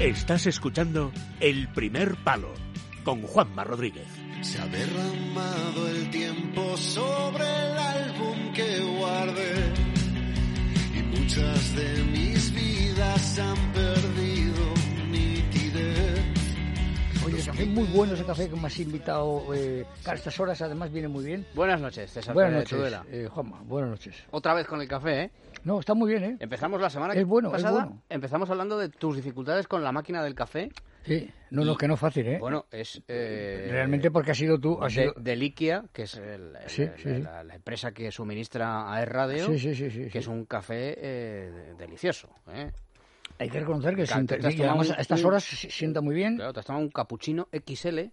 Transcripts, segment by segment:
Estás escuchando El Primer Palo con Juanma Rodríguez. Se ha derramado el tiempo sobre el álbum que guardé y muchas de mis vidas han café muy bueno ese café que me has invitado eh, a estas horas, además viene muy bien. Buenas noches, César. Buenas noches, eh, Juanma, buenas noches. Otra vez con el café, ¿eh? No, está muy bien, ¿eh? Empezamos la semana Es bueno, es pasada. bueno. Empezamos hablando de tus dificultades con la máquina del café. Sí, no, no, que no es fácil, ¿eh? Bueno, es. eh, Realmente porque has sido tú, has de, sido... de Liquia, que es el- el- Sí, el- sí, sí. La, la empresa que suministra a Radio, sí, sí, que es un café eh, delicioso. ¿eh? Hay que reconocer que Claro, sienta- te has y además tomado a estas un- horas se sienta muy bien. Claro, te has tomado un cappuccino XL,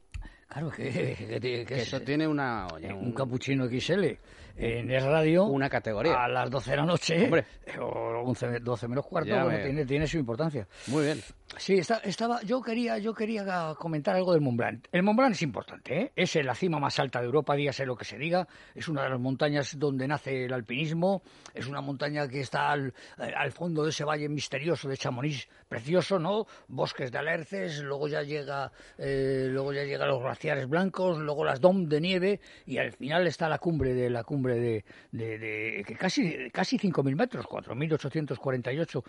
Claro, que, que- que- que que es eso tiene una, oye, eh, un un- capuchino XL en Es Radio una categoría. a las 12 de la noche Hombre. o 11, 12 menos cuarto, bueno, tiene, tiene su importancia. Muy bien. Sí, está- estaba, yo quería, yo quería comentar algo del Mont Blanc. El Mont Blanc es importante, ¿eh? es la cima más alta de Europa, dígase lo que se diga. Es una de las montañas donde nace el alpinismo. Es una montaña que está al, al fondo de ese valle misterioso de Chamonix, precioso, ¿no? Bosques de alerces, luego ya llega, eh, luego ya llegan los glaciares blancos, luego las dom de nieve y al final está la cumbre de la cumbre de, de, de- que casi casi 5.000 metros, 4.848.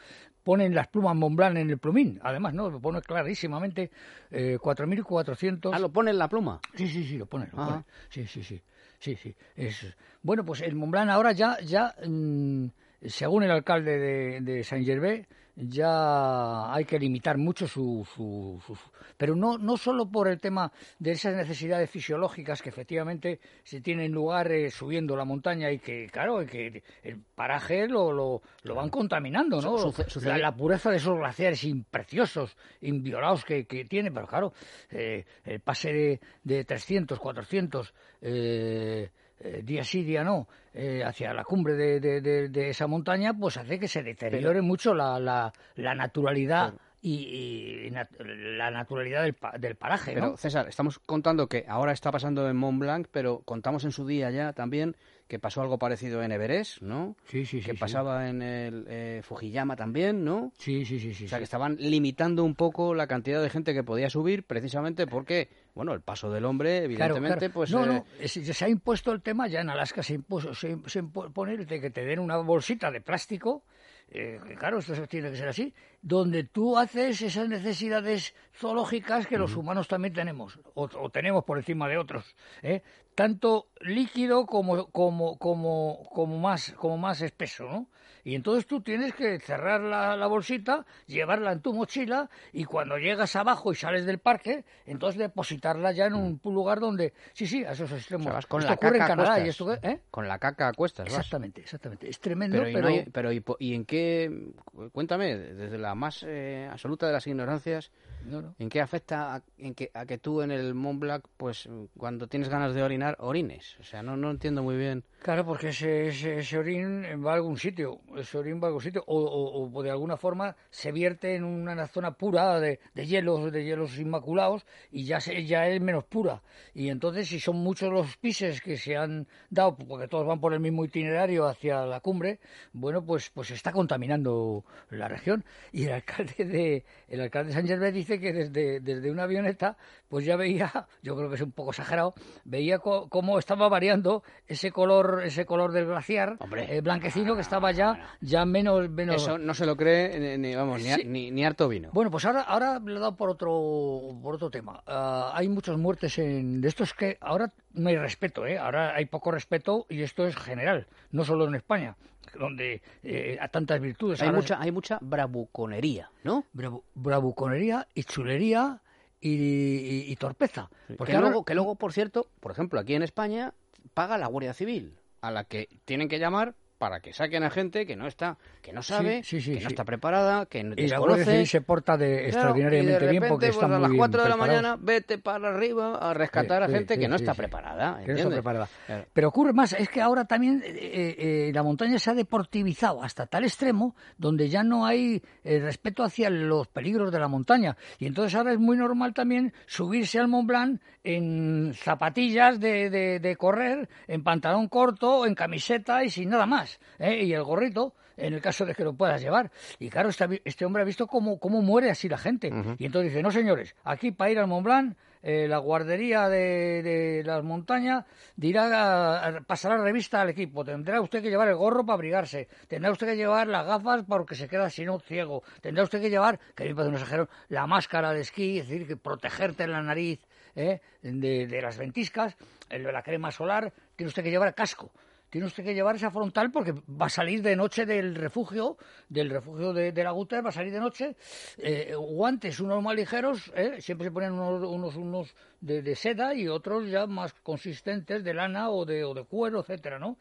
Ponen las plumas Mont Blanc en el plumín, además, ¿no? Lo pone clarísimamente eh, 4.400. Ah, lo pone en la pluma. Sí, sí, sí, lo pone, lo pone. Sí, sí, sí. Sí, sí. Es... Bueno, pues el Mont Blanc ahora ya, ya mm, según el alcalde de, de Saint-Gervais, ya hay que limitar mucho su, su, su- Pero no, no solo por el tema de esas necesidades fisiológicas que efectivamente se tienen lugar eh, subiendo la montaña y que, claro, y que el paraje lo, lo, lo van contaminando, ¿no? Su- la pureza de esos glaciares impreciosos, inviolados que, que tiene, pero claro, eh, el pase de, de 300, 400, eh, eh, día sí, día no, eh, hacia la cumbre de, de- de- de esa montaña, pues hace que se deteriore mucho la, la, la naturalidad y, y nat- la naturalidad del, pa- del paraje, Pero, ¿no? César, estamos contando que ahora está pasando en Mont Blanc, pero contamos en su día ya también que pasó algo parecido en Everest, ¿no? Sí, sí, sí. que sí. pasaba en el eh, Fujiyama también, ¿no? Sí, sí, sí, sí. O sea, sí. que estaban limitando un poco la cantidad de gente que podía subir, precisamente porque, bueno, el paso del hombre, evidentemente, claro. pues... no, eh, no, es- se ha impuesto el tema, ya en Alaska se, impuso, se, se impone el de que te den una bolsita de plástico, eh, que claro, esto tiene que ser así, donde tú haces esas necesidades zoológicas que los humanos también tenemos, o, o tenemos por encima de otros, ¿eh? tanto líquido como, como, como, como, más, como más espeso, ¿no? Y entonces tú tienes que cerrar la, la bolsita, llevarla en tu mochila y cuando llegas abajo y sales del parque, entonces depositarla ya en un lugar donde... Sí, sí, a esos o extremos. sea, vas con esto la ocurre en caca a Canadá y esto... ¿eh? Con la caca a cuestas, vas. Exactamente, exactamente. Es tremendo, Pero, ¿y, pero... no hay- pero ¿y, en qué, cuéntame, desde la más eh, absoluta de las ignorancias, No, no. ¿en qué afecta a, en que, a que tú en el Mont Blanc, pues cuando tienes ganas de orinar, orines? O sea, no, no entiendo muy bien. Claro, porque ese, ese, ese orín va a algún sitio, ese orín va a algún sitio, o, o- o de alguna forma se vierte en una zona pura de, de hielos, de hielos inmaculados, y ya, se, ya es menos pura. Y entonces, si son muchos los pises que se han dado, porque todos van por el mismo itinerario hacia la cumbre, bueno, pues, pues se está contaminando la región. Y el alcalde de, el alcalde de San Gervais dice que desde, desde una avioneta, pues ya veía, yo creo que es un poco exagerado, veía co- cómo estaba variando ese color, ese color del glaciar, eh, blanquecino que estaba ya, ya menos, menos. Eso no se lo cree ni, vamos, ni, a- Sí. ni, ni harto vino. Bueno, pues ahora, ahora le he dado por otro, por otro tema. Ah, hay muchas muertes en, de esto es que ahora no hay respeto, ¿eh? Ahora hay poco respeto y esto es general, no solo en España, donde eh, a tantas virtudes. hay, Ahora mucha, hay mucha bravuconería, ¿no? bravu- bravuconería y chulería y, y- y torpeza. Porque que, ahora- luego, que luego, por cierto, por ejemplo, aquí en España, paga la Guardia Civil, a la que tienen que llamar para que saquen a gente que no está, que no sabe, sí, sí, que no está preparada, que no y desconoce. Civil se porta de Claro, extraordinariamente y de repente, bien porque pues, está a muy las 4 de la mañana vete para arriba a rescatar a gente que no está preparada, Que no está preparada. Claro. Pero ocurre más, es que ahora también eh, eh, la montaña se ha deportivizado hasta tal extremo donde ya no hay eh, respeto hacia los peligros de la montaña. Y entonces ahora es muy normal también subirse al Mont Blanc en zapatillas de, de- de correr, en pantalón corto, en camiseta y sin nada más. Gafas ¿eh? y el gorrito, en el caso de que lo puedas llevar. Y claro, este, este hombre ha visto cómo, cómo muere así la gente. Y entonces dice, no señores, aquí para ir al Mont Blanc eh, la guardería de, de, las montañas dirá, a, pasará revista al equipo. Tendrá usted que llevar el gorro para abrigarse. Tendrá usted que llevar las gafas porque se queda si no ciego. Tendrá usted que llevar, que me parece un exagero, la máscara de esquí, es decir, que protegerte la nariz ¿eh? de, de, las ventiscas, la crema solar. Tiene usted que llevar casco tiene usted que llevar esa frontal porque va a salir de noche del refugio, del refugio de, de la Guter, va a salir de noche. Eh, guantes, unos más ligeros, ¿eh? siempre se ponen unos, unos, unos de, de, seda y otros ya más consistentes de lana o de, o de cuero, etcétera, ¿no?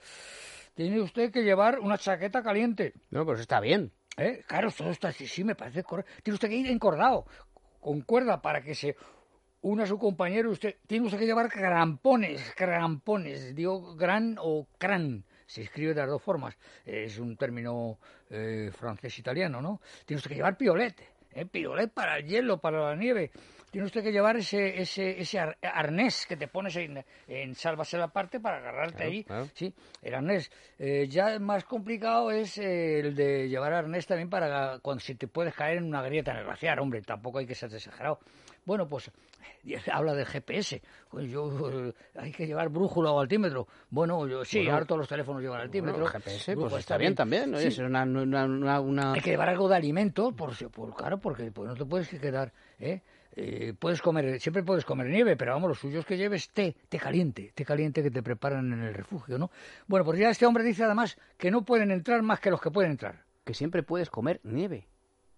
Tiene usted que llevar una chaqueta caliente. No, pero está bien. ¿Eh? Claro, todo está así, sí, me parece correcto. Tiene usted que ir encordado, con cuerda, para que se una a su compañero, usted tiene usted que llevar crampones, crampones, digo gran o cran, se escribe de las dos formas, es un término eh, francés-italiano, ¿no? Tiene usted que llevar piolete, ¿eh? piolet para el hielo, para la nieve, tiene usted que llevar ese, ese, ese arnés que te pones en, en sálvase la parte para agarrarte claro, ahí. claro. Sí, el arnés. Eh, ya más complicado es eh, el de llevar arnés también para cuando si te puedes caer en una grieta en el glaciar, hombre, tampoco hay que ser exagerado. Bueno, pues habla del GPS. Pues yo, eh, hay que llevar brújula o altímetro. Bueno, yo, sí, Bueno, ahora todos los teléfonos llevan altímetro. Bueno, GPS, pues está bien también. ¿no? Sí. Es una, una, una, una- Hay que llevar algo de alimento, por, por claro, porque pues, no te puedes quedar, ¿eh? Eh, puedes comer, siempre puedes comer nieve, pero vamos, lo suyo es que lleves té, té caliente, té caliente que te preparan en el refugio, ¿no? Bueno, pues ya este hombre dice además que no pueden entrar más que los que pueden entrar. que siempre puedes comer nieve.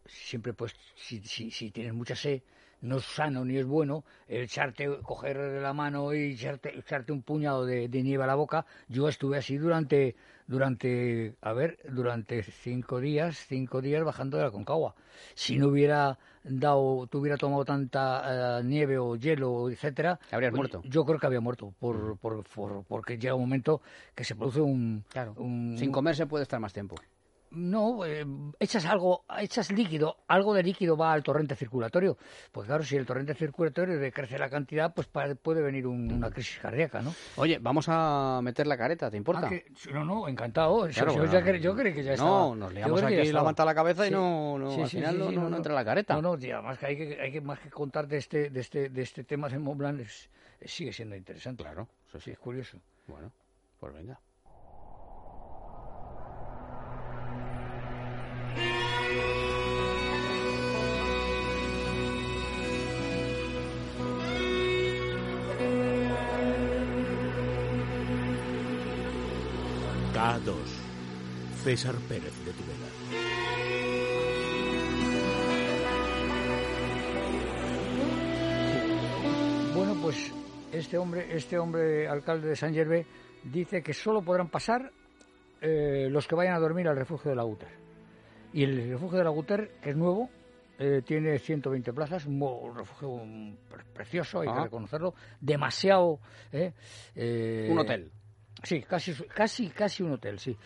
Siempre, pues, si, si, si tienes mucha sed, no es sano ni es bueno echarte, coger la mano y echarte, echarte un puñado de, de nieve a la boca. Yo estuve así durante, durante, a ver, durante cinco días, cinco días bajando de la Concagua. Si no hubiera dado, te hubiera tomado tanta eh, nieve o hielo, etcétera, Habrías pues, muerto. Yo creo que había muerto, por, por, por- porque llega un momento que se produce un, Claro. un- Sin comer se puede estar más tiempo. No, eh, echas algo, echas líquido, algo de líquido va al torrente circulatorio. Pues claro, si el torrente circulatorio decrece la cantidad, pues puede venir un- una crisis cardíaca, ¿no? Oye, vamos a meter la careta, ¿te importa? Ah, que- no, no, encantado. Claro, yo, bueno, ya cre- yo creí que ya estaba. No, nos que aquí ya la cabeza y no, no Sí, al sí, final no, sí, no- no entra la careta. No, no, tía, más que hay que, hay que más que contar de este, de este, de este tema de Mont Blanc, es- sigue siendo interesante. Claro, eso sí. es curioso. Bueno, pues venga. César Pérez de Tudela. Bueno, pues este hombre, este hombre alcalde de San Gervé dice que solo podrán pasar eh, los que vayan a dormir al refugio de la Guter. Y el refugio de la Guter, que es nuevo, eh, tiene 120 plazas, un refugio pre- precioso, hay que reconocerlo, demasiado... eh, eh, Un hotel. Sí, casi, casi, casi un hotel, sí.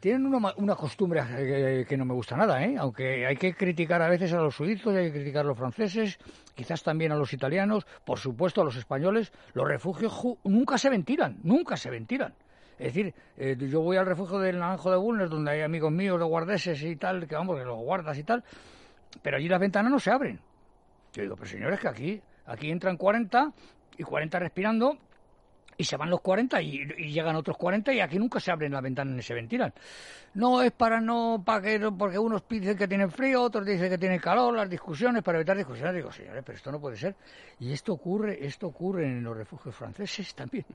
Tienen una, una costumbre eh, que no me gusta nada, ¿eh? aunque hay que criticar a veces a los suizos, hay que criticar a los franceses, quizás también a los italianos, por supuesto a los españoles. Los refugios nunca se ventilan, nunca se ventilan. Es decir, eh, yo voy al refugio del Naranjo de Bulnes, donde hay amigos míos de guardeses y tal, que vamos, que los guardas y tal, pero allí las ventanas no se abren. Yo digo, pero señores, que aquí, aquí entran 40 y 40 respirando y se van los 40 y, y llegan otros 40 y aquí nunca se abren las ventanas ni se ventilan. No es para no, para que, porque unos dicen que tienen frío, otros dicen que tienen calor, las discusiones, para evitar discusiones. Digo, señores, pero esto no puede ser. Y esto ocurre, esto ocurre en los refugios franceses también.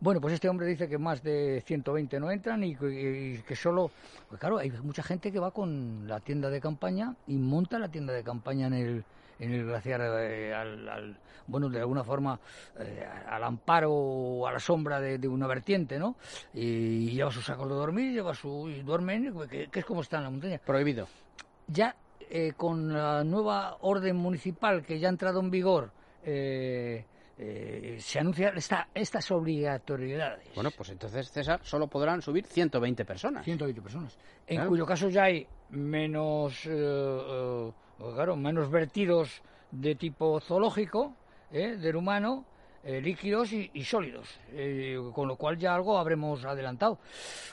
Bueno, pues este hombre dice que más de 120 no entran y, que- y que solo... Pues claro, hay mucha gente que va con la tienda de campaña y monta la tienda de campaña en el, en el glaciar, eh, al, al- bueno, de alguna forma, eh, al amparo o a la sombra de, de una vertiente, ¿no? Y lleva sus sacos de dormir, lleva su... y duermen, que, que es como está en la montaña Prohibido. ya eh, con la nueva orden municipal que ya ha entrado en vigor, eh, eh, se anuncia esta, estas obligatoriedades. Bueno, pues entonces, César, solo podrán subir 120 personas. 120 personas. En Claro. cuyo caso ya hay menos, eh, eh, claro, menos vertidos de tipo zoológico, eh, del humano, eh, líquidos y, y sólidos, eh, con lo cual ya algo habremos adelantado.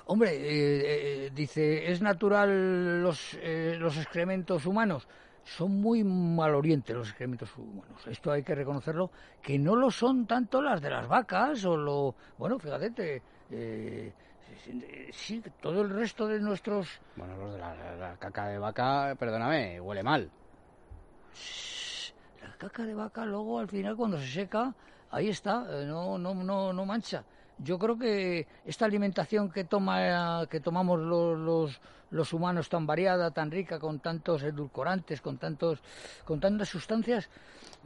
Hombre, eh, dice, ¿es natural los, eh, los excrementos humanos? Son muy malorientes los excrementos humanos. Esto hay que reconocerlo, que no lo son tanto las de las vacas o lo... Bueno, fíjate, te, eh, sí, todo el resto de nuestros... Bueno, los de la, la caca de vaca, perdóname, huele mal. La caca de vaca luego al final cuando se seca, ahí está, eh, no, no, no, no mancha. Yo creo que esta alimentación que toma, que tomamos los, los, los humanos tan variada, tan rica, con tantos edulcorantes, con tantos, con tantas sustancias,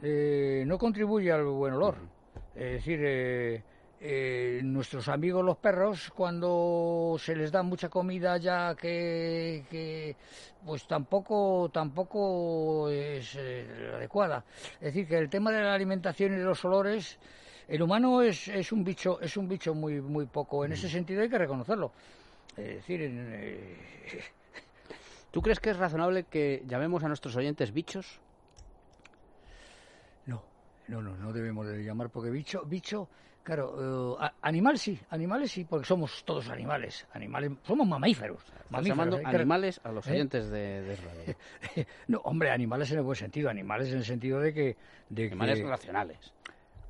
eh, no contribuye al buen olor. Es decir, eh, eh, nuestros amigos los perros, cuando se les da mucha comida ya que, que pues tampoco, tampoco es eh, adecuada. Es decir, que el tema de la alimentación y de los olores, el humano es, es un bicho, es un bicho muy, muy poco. En ese sentido hay que reconocerlo. Es decir, en, eh, ¿Tú crees que es razonable que llamemos a nuestros oyentes bichos? No, no, no, no debemos de llamar porque bicho, bicho, claro, eh, animal sí, animales sí, porque somos todos animales, animales, somos mamíferos. Mamíferos, llamando animales a los ¿Eh? oyentes de, de radio. no, hombre, animales en el buen sentido, animales en el sentido de que... De Animales que racionales.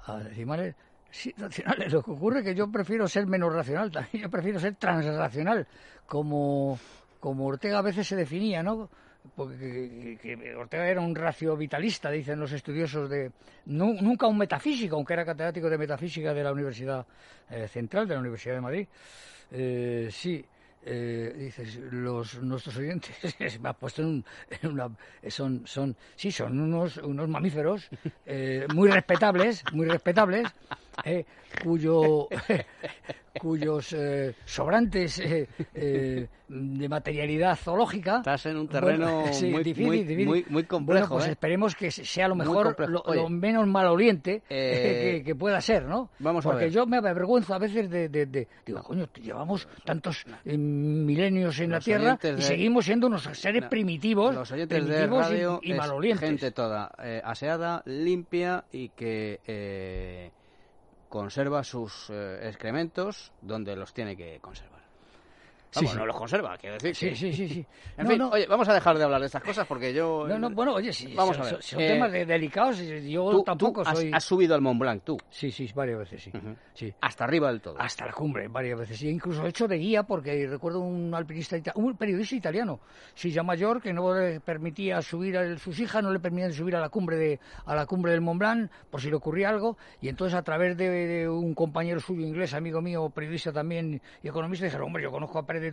Animales sí, racionales. Lo que ocurre es que yo prefiero ser menos racional, también yo prefiero ser transracional, como, como Ortega a veces se definía, ¿no? Porque que- que- que Ortega era un racio vitalista, dicen los estudiosos de... nu- nunca un metafísico, aunque era catedrático de metafísica de la Universidad eh, Central, de la Universidad de Madrid. Eh, sí, eh, dices, los, nuestros oyentes me ha puesto en, en una... Son, son, sí, son unos, unos mamíferos eh, muy respetables, muy respetables, eh, cuyo, cuyos eh, sobrantes eh, eh, de materialidad zoológica... Estás en un terreno Bueno, sí, muy, difícil, muy, difícil. muy, muy complejo. Bueno, pues esperemos que sea lo mejor, lo, menos maloriente eh, que, que pueda ser, ¿no? vamos a Porque ver. yo me avergüenzo a veces de, de- de- digo, coño, llevamos tantos milenios en la Tierra y de- seguimos siendo unos seres No, primitivos, Los de primitivos y- radio y, es malolientes. gente toda aseada, limpia y que eh, conserva sus eh, excrementos donde los tiene que conservar. Sí, Vamos, sí. no los conserva, quiero decir. Sí, que- sí, sí, sí. En No, fin, no, oye, vamos a dejar de hablar de estas cosas porque yo... no, no, bueno, oye, sí, Vamos son, a ver. son Eh, temas de- delicados yo tú, tampoco tú has, soy... has subido al Mont Blanc, tú, Sí, sí, varias veces, sí. Ujú. sí. hasta arriba del todo. Hasta la cumbre, varias veces. Y incluso he hecho de guía porque recuerdo un alpinista, un periodista italiano, Silla Mayor, que no le permitía subir, a sus hijas no le permitían subir a la cumbre de, a la cumbre del Mont Blanc por si le ocurría algo. Y entonces a través de, de un compañero suyo inglés, amigo mío, periodista también y economista, dijeron, hombre, yo conozco a Pérez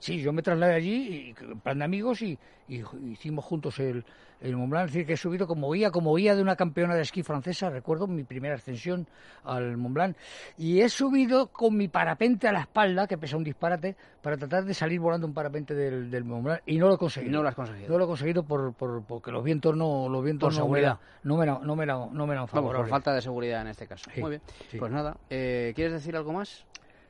Sí, yo me trasladé allí, y, plan de amigos, y, y hicimos juntos el, el Mont Blanc. Es decir, que he subido como guía, como guía de una campeona de esquí francesa, recuerdo mi primera ascensión al Mont Blanc. Y he subido con mi parapente a la espalda, que pesa un disparate, para tratar de salir volando un parapente del, del Mont Blanc. Y no lo he conseguido. no lo has conseguido. No lo he conseguido por, por- porque los vientos no, los vientos Por no me, seguridad. eran- no me no me no me Vamos, por falta de seguridad en este caso. Sí, Muy bien. sí. Pues nada, eh, ¿quieres decir algo más?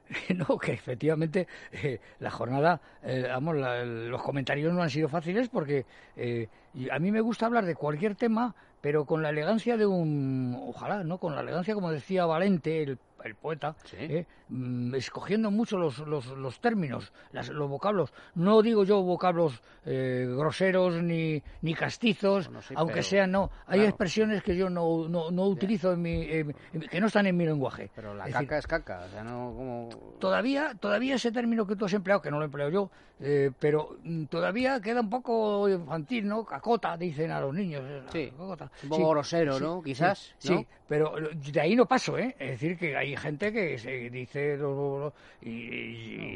no, que efectivamente eh, la jornada, eh, vamos, la- los comentarios no han sido fáciles porque eh, a mí me gusta hablar de cualquier tema, pero con la elegancia de un, ojalá, ¿no? Con la elegancia, como decía Valente, el, el poeta, Sí. eh, mm, escogiendo mucho los, los, los términos, las- los vocablos. No digo yo vocablos eh, groseros ni, ni castizos, Bueno, sí, aunque pero- sean, no. Hay claro. expresiones que yo no, no, no utilizo en mi, en que no están en mi lenguaje. Pero la Es caca decir, es caca, o sea, no como... todavía todavía ese término que tú has empleado que no lo empleo yo eh, pero mm, todavía queda un poco infantil no cacota dicen a los niños eh, Sí, cacota. un poco grosero, ¿no? Quizás, sí, pero de ahí no paso eh es decir que hay gente que se dice y,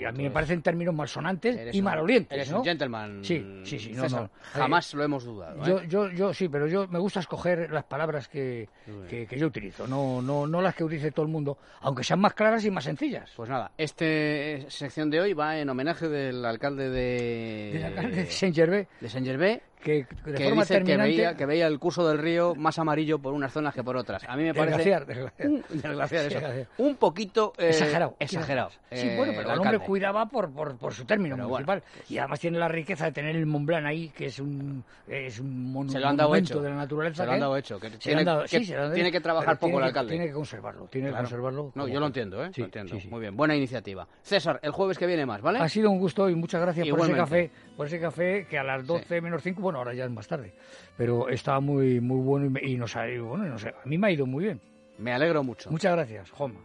y a mí me parecen términos malsonantes y un- malolientes Eres ¿no? un gentleman. Sí, sí, sí, no. Jamás lo hemos dudado. ¿eh? Yo, yo, yo sí, pero yo me gusta escoger las palabras que, que, que yo utilizo, no, no, no las que utilice todo el mundo, aunque sean más claras y más sencillas. Pues nada, esta sección de hoy va en homenaje del alcalde de... Del alcalde de Saint-Gervais, de Saint-Gervais, que de que forma dice que veía, que veía el curso del río más amarillo por unas zonas que por otras. A mí me parece Desgraciar, desgraciar. un, desgraciar eso. Un poquito eh, exagerado. exagerado. Sí, eh, bueno, pero el hombre alcalde. cuidaba por, por, por su término Pero municipal. bueno, y además tiene la riqueza de tener el Mont Blanc ahí, que es un, es un mon- Se lo han dado monumento hecho. de la naturaleza. Se lo han dado hecho, que se lo tiene- han dado- que sí, tiene que trabajar poco el alcalde. Tiene que conservarlo, tiene Claro. que conservarlo. No, yo lo entiendo, ¿eh? Sí, lo entiendo. Muy bien, buena iniciativa. César, el jueves que viene más, ¿vale? Ha sido un gusto y muchas gracias por ese café, por ese café que a las 12 menos 5, bueno, ahora ya es más tarde, pero estaba muy muy bueno y, nos ha, bueno, nos ha- a mí me ha ido muy bien. Me alegro mucho. Muchas gracias, gracias.